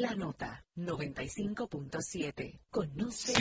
La nota 95.7. Conoce.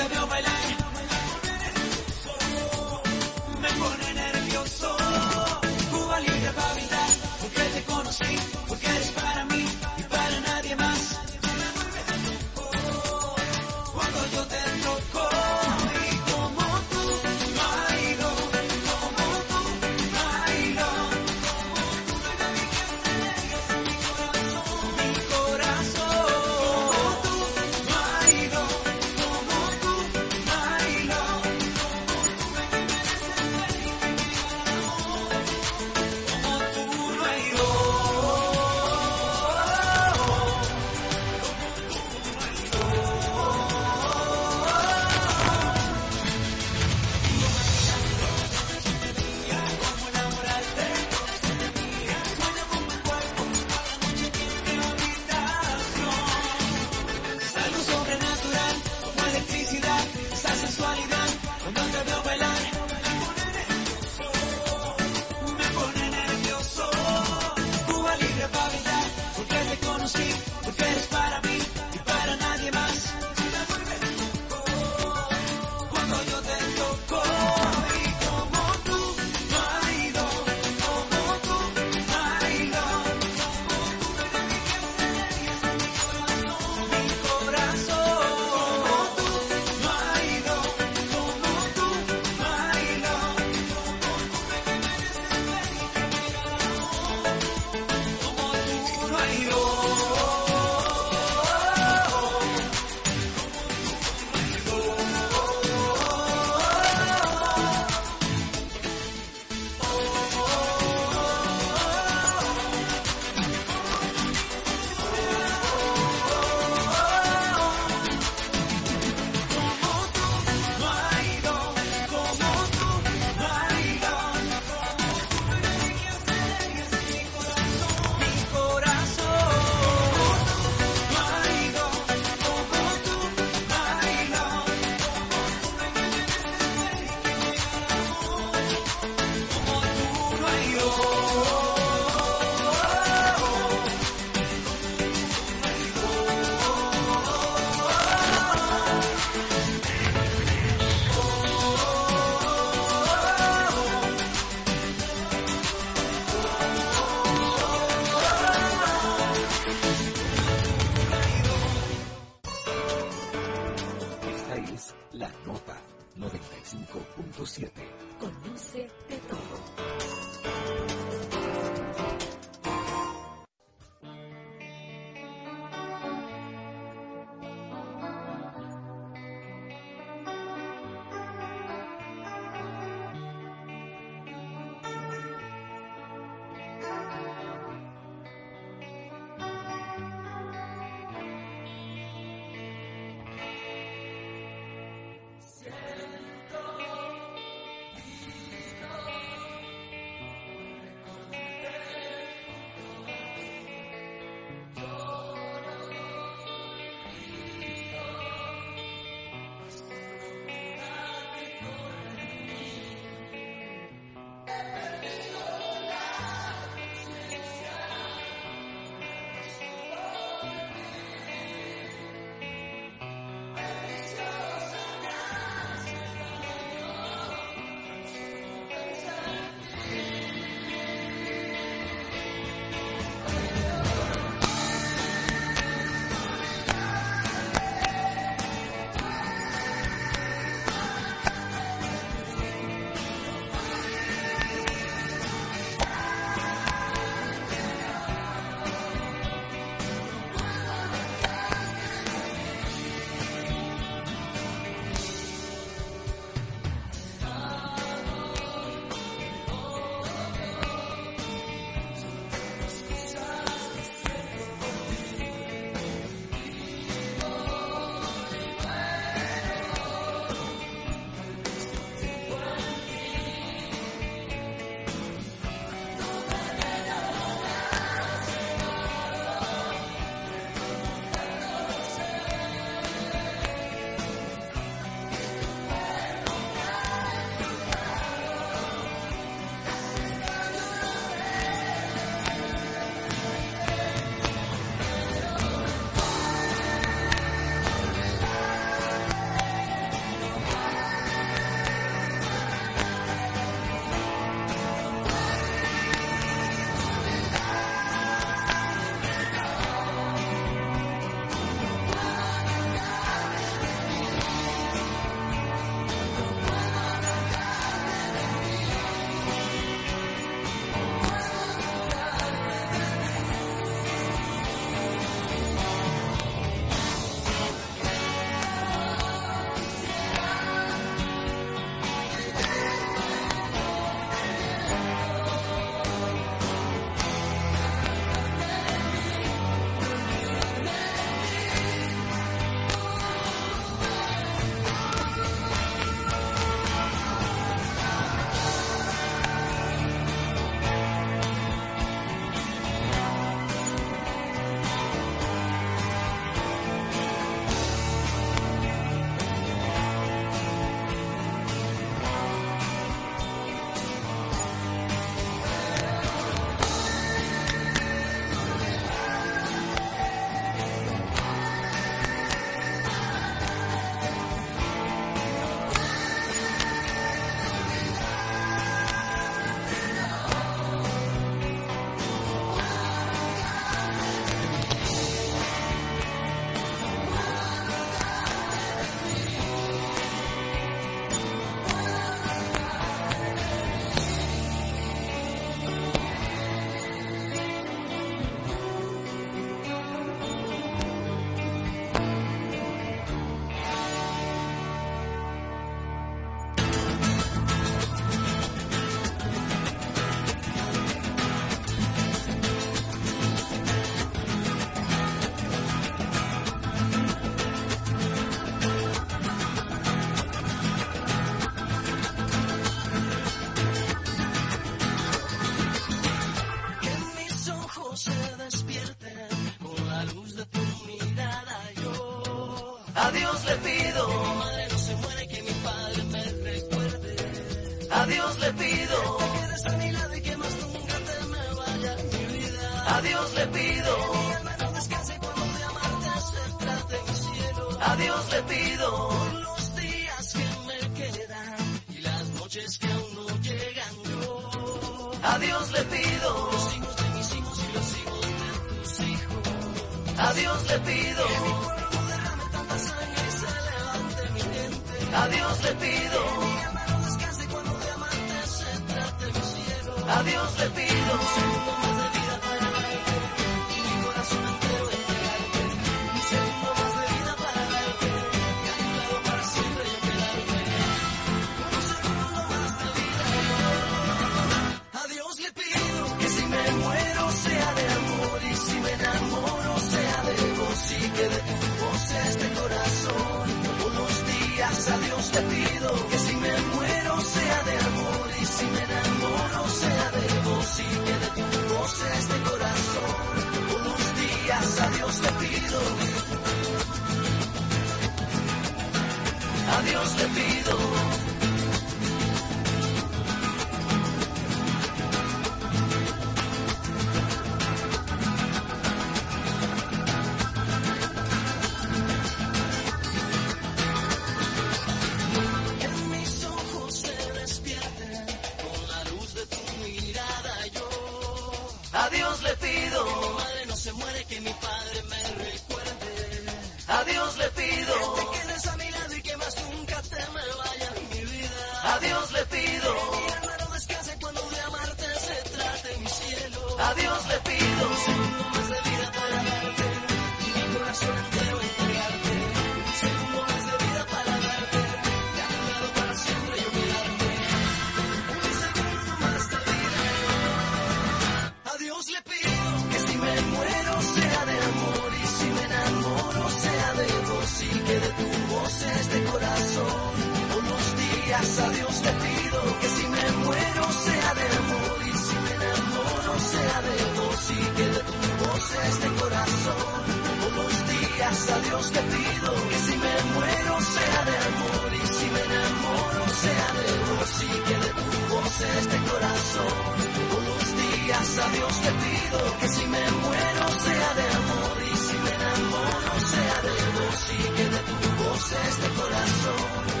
a Dios te pido que si me muero sea de amor y si me enamoro sea de vos y que de tu voz este corazón. Todos los días a Dios te pido que si me muero sea de amor y si me enamoro sea de vos y que de tu voz este corazón.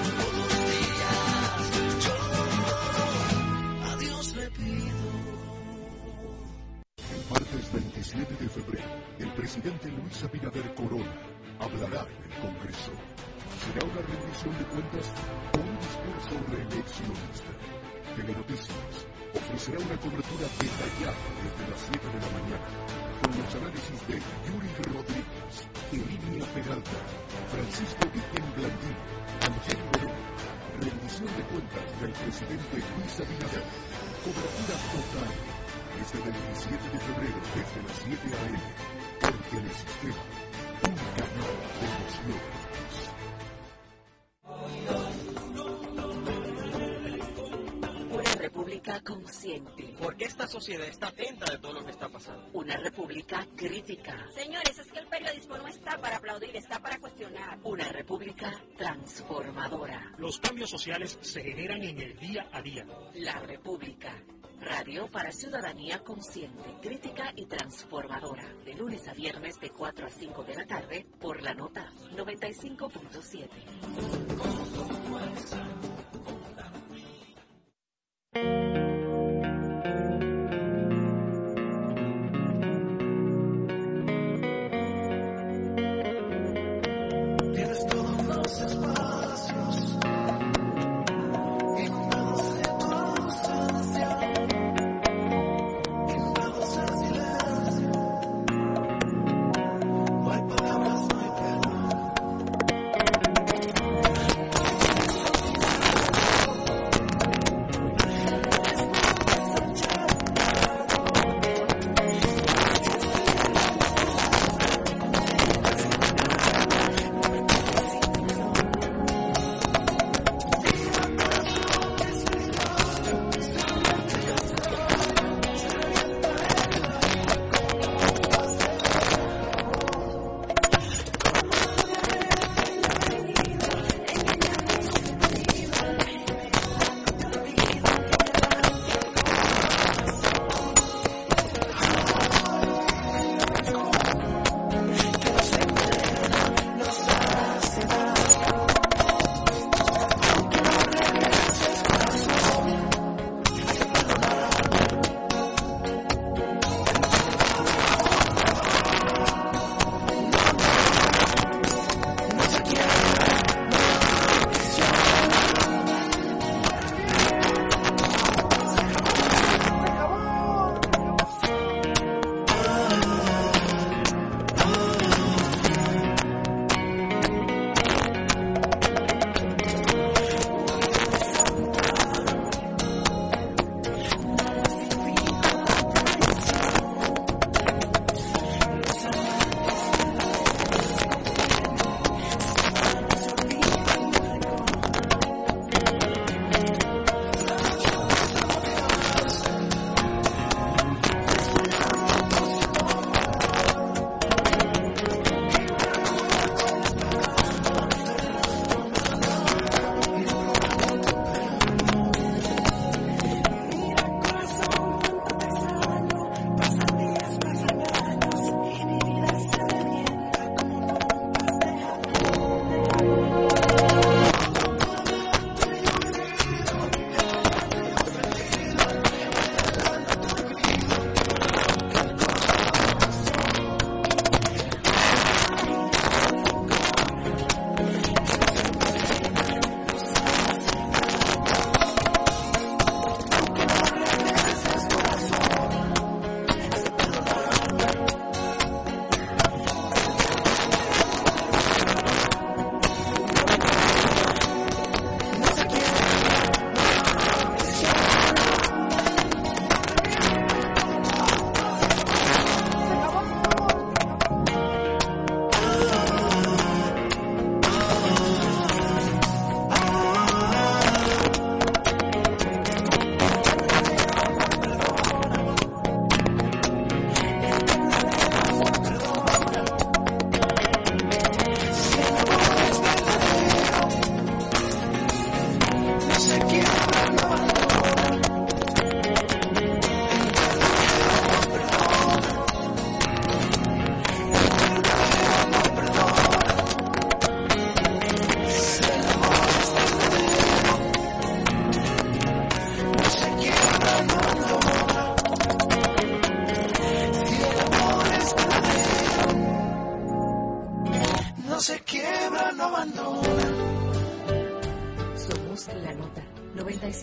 7 de febrero, el presidente Luis Abinader Corona hablará en el Congreso. Será una rendición de cuentas con un discurso reeleccionista. Telenoticias ofrecerá una cobertura detallada desde las 7 de la mañana con los análisis de Yuri Rodríguez, Emilia Peralta, Francisco Vigen Blandín, Ángel Moreno. Rendición de cuentas del presidente Luis Abinader. Cobertura total desde el 27 de febrero desde las 7 a.m. Porque el sistema, un canal de los. Una república consciente. Porque esta sociedad está atenta de todo lo que está pasando. Una república crítica. Señores, es que el periodismo no está para aplaudir, está para cuestionar. Una república transformadora. Los cambios sociales se generan en el día a día. La república Radio para Ciudadanía Consciente, Crítica y Transformadora. De lunes a viernes de 4 a 5 de la tarde por la nota 95.7.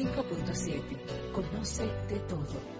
95.7. Conoce de todo.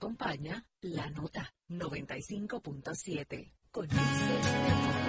Acompaña la nota 95.7. Conoce de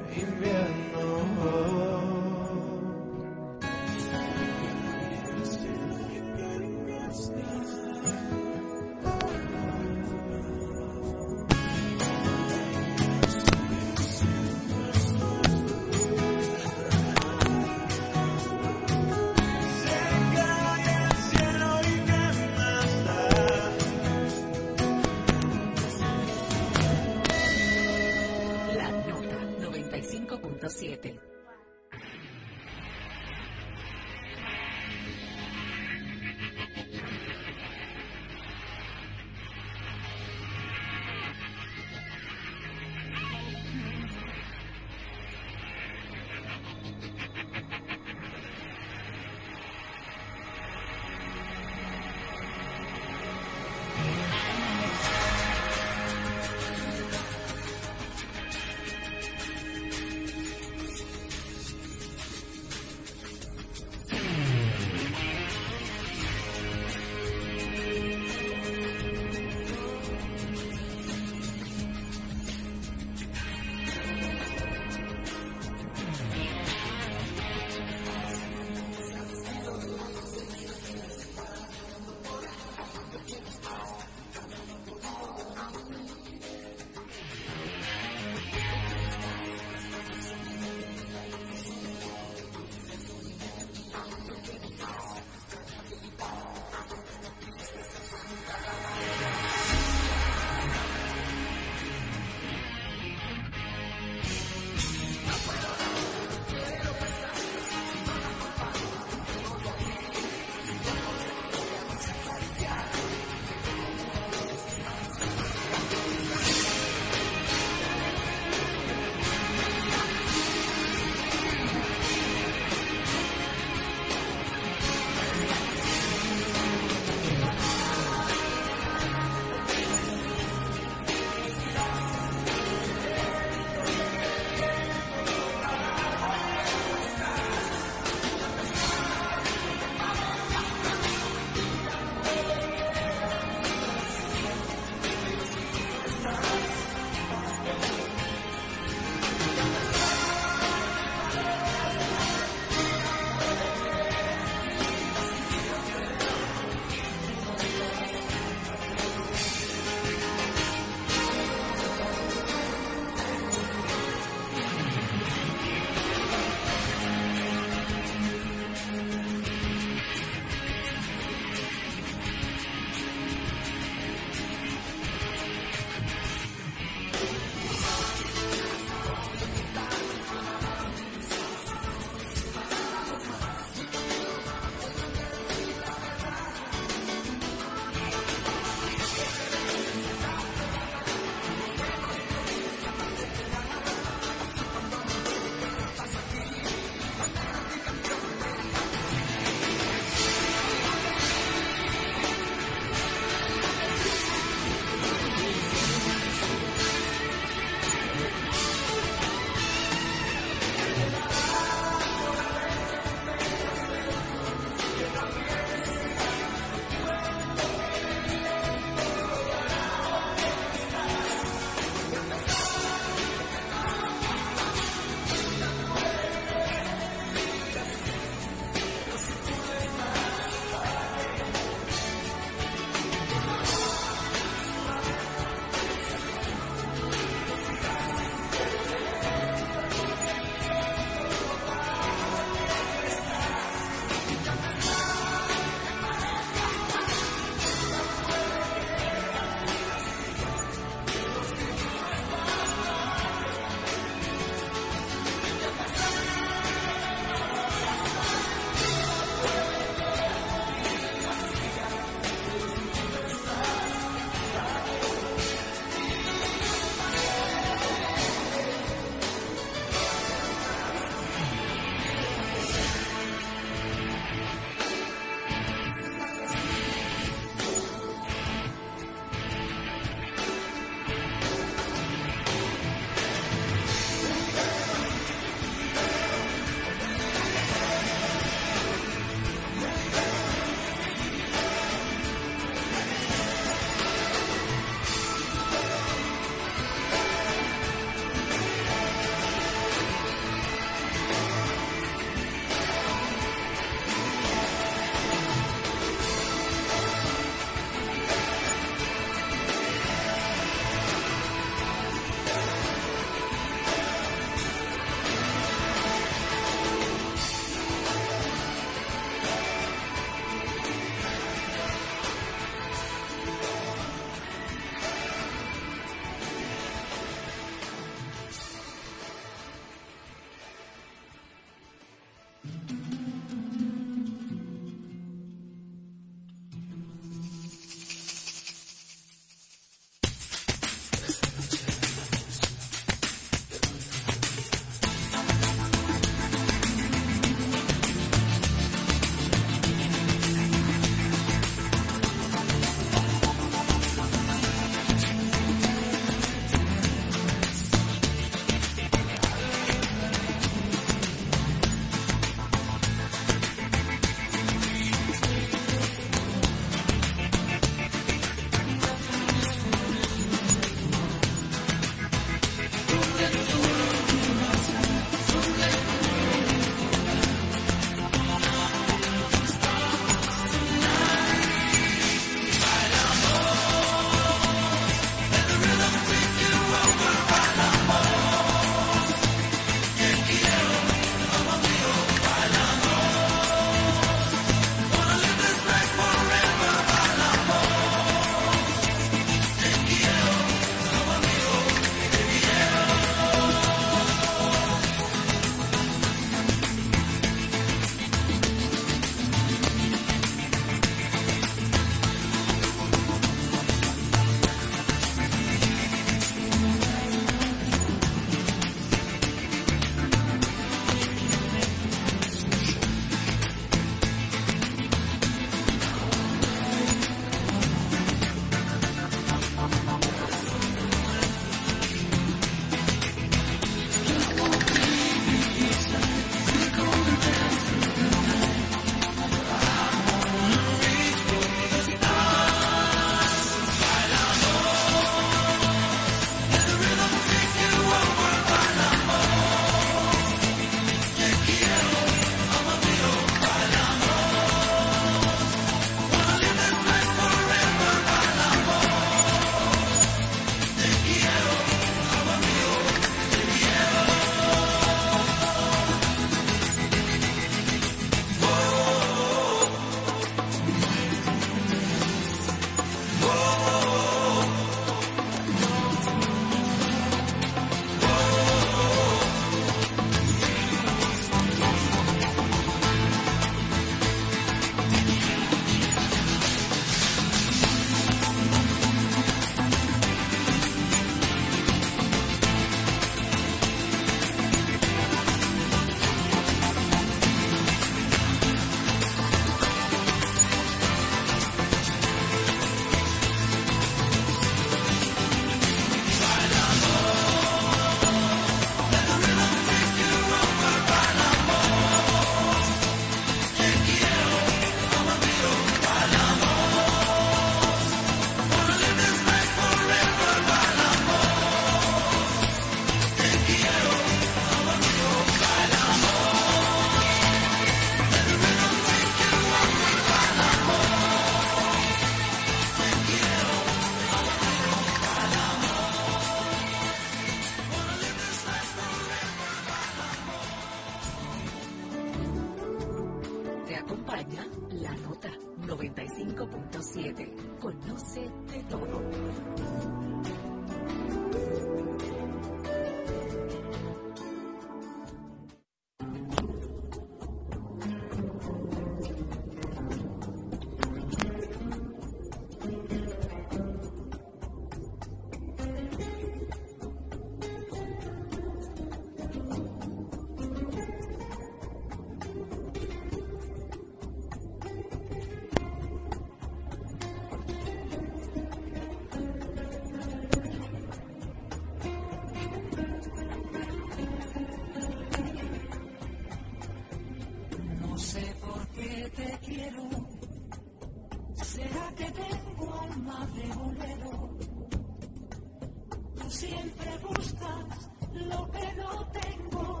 siempre buscas lo que no tengo.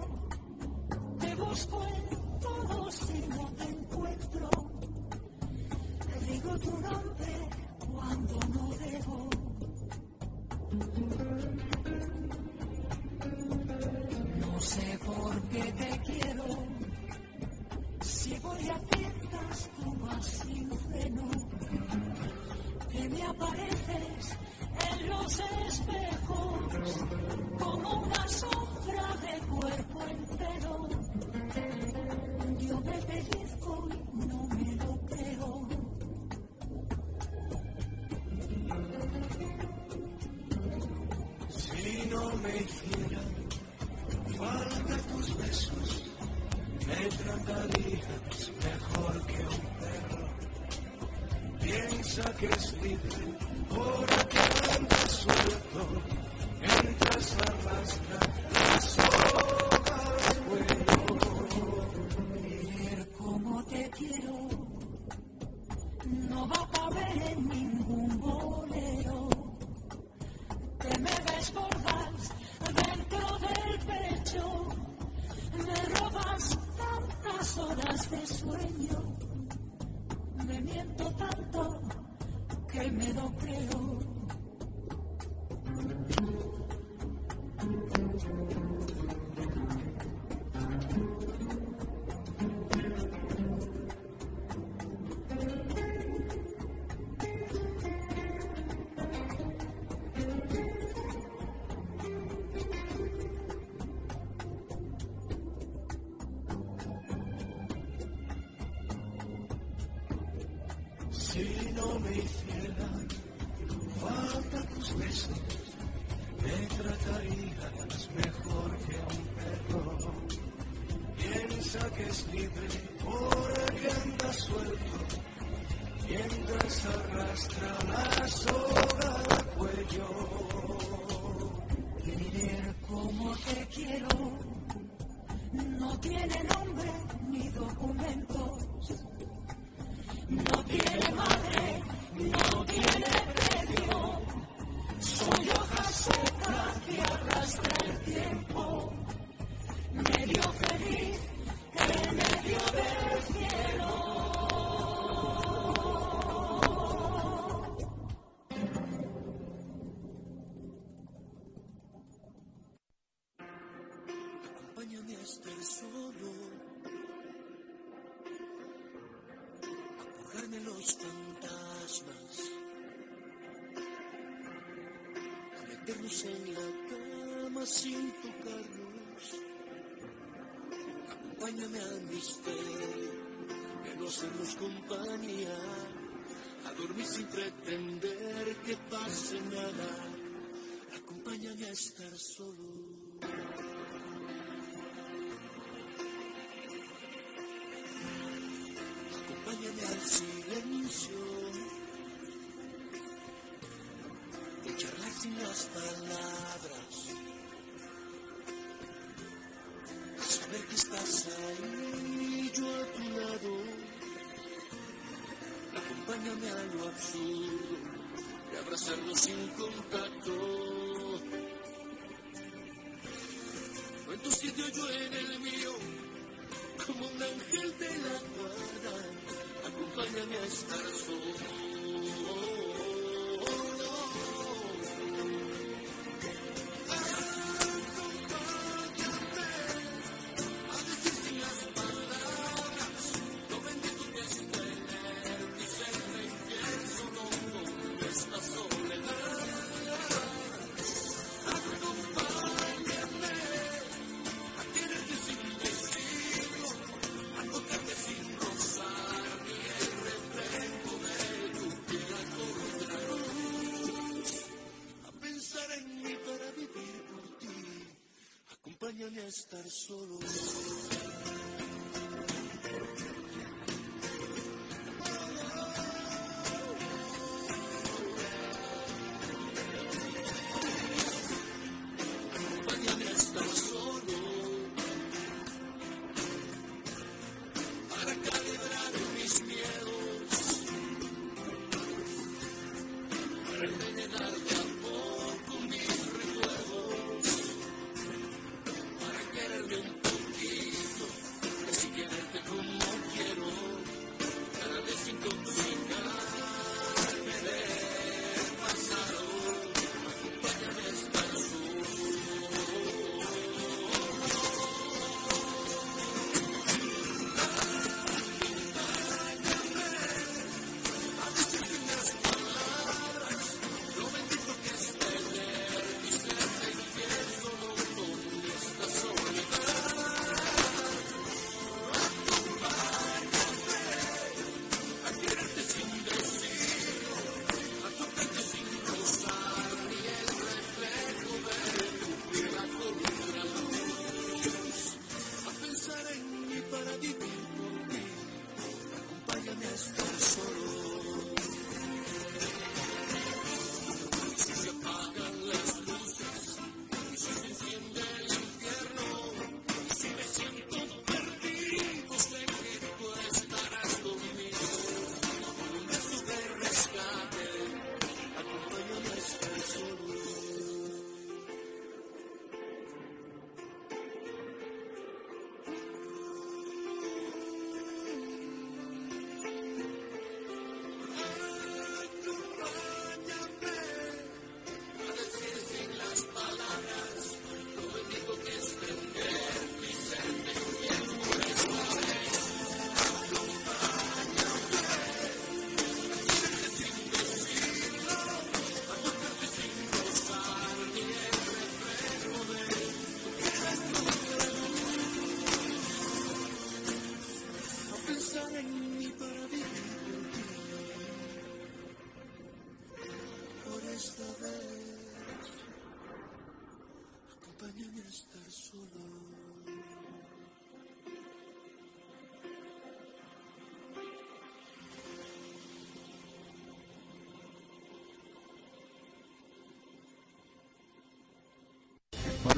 Te busco en todo si no te encuentro. Te digo tu nombre cuando no debo. No sé por qué te quiero. Si voy a tiendas, tú vas sin freno. Que me apareces en los espejos あ。Que es libre porque anda suelto, mientras arrastra la soga al cuello. Querer como te quiero no tiene nombre dormir sin pretender que pase nada. Acompáñame a estar solo. Acompáñame al silencio de charlar sin las palabras. Saber que estás ahí, Acompáñame a lo absurdo de abrazarnos sin contacto. No en tu sitio, yo en el mío como un ángel de la guarda, acompáñame a estar solo. Acompañan a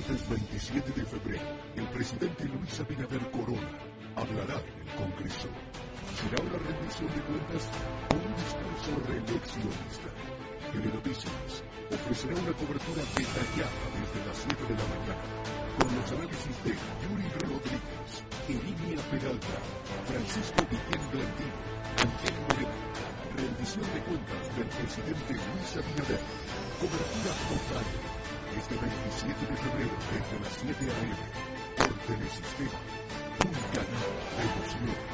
martes 27 de febrero, el presidente Luis Abinader Corona hablará en el Congreso. Será una rendición de cuentas o un discurso reeleccionista. Telenoticias ofrecerá una cobertura detallada desde las 7 de la mañana, con los análisis de Yuri Rodríguez, Emilia Peralta, Francisco Guillén Blandino, Ángel Moreno. Rendición de cuentas del presidente Luis Abinader. Cobertura total este 27 de febrero desde las 7 a.m. por Telesistema, un canal de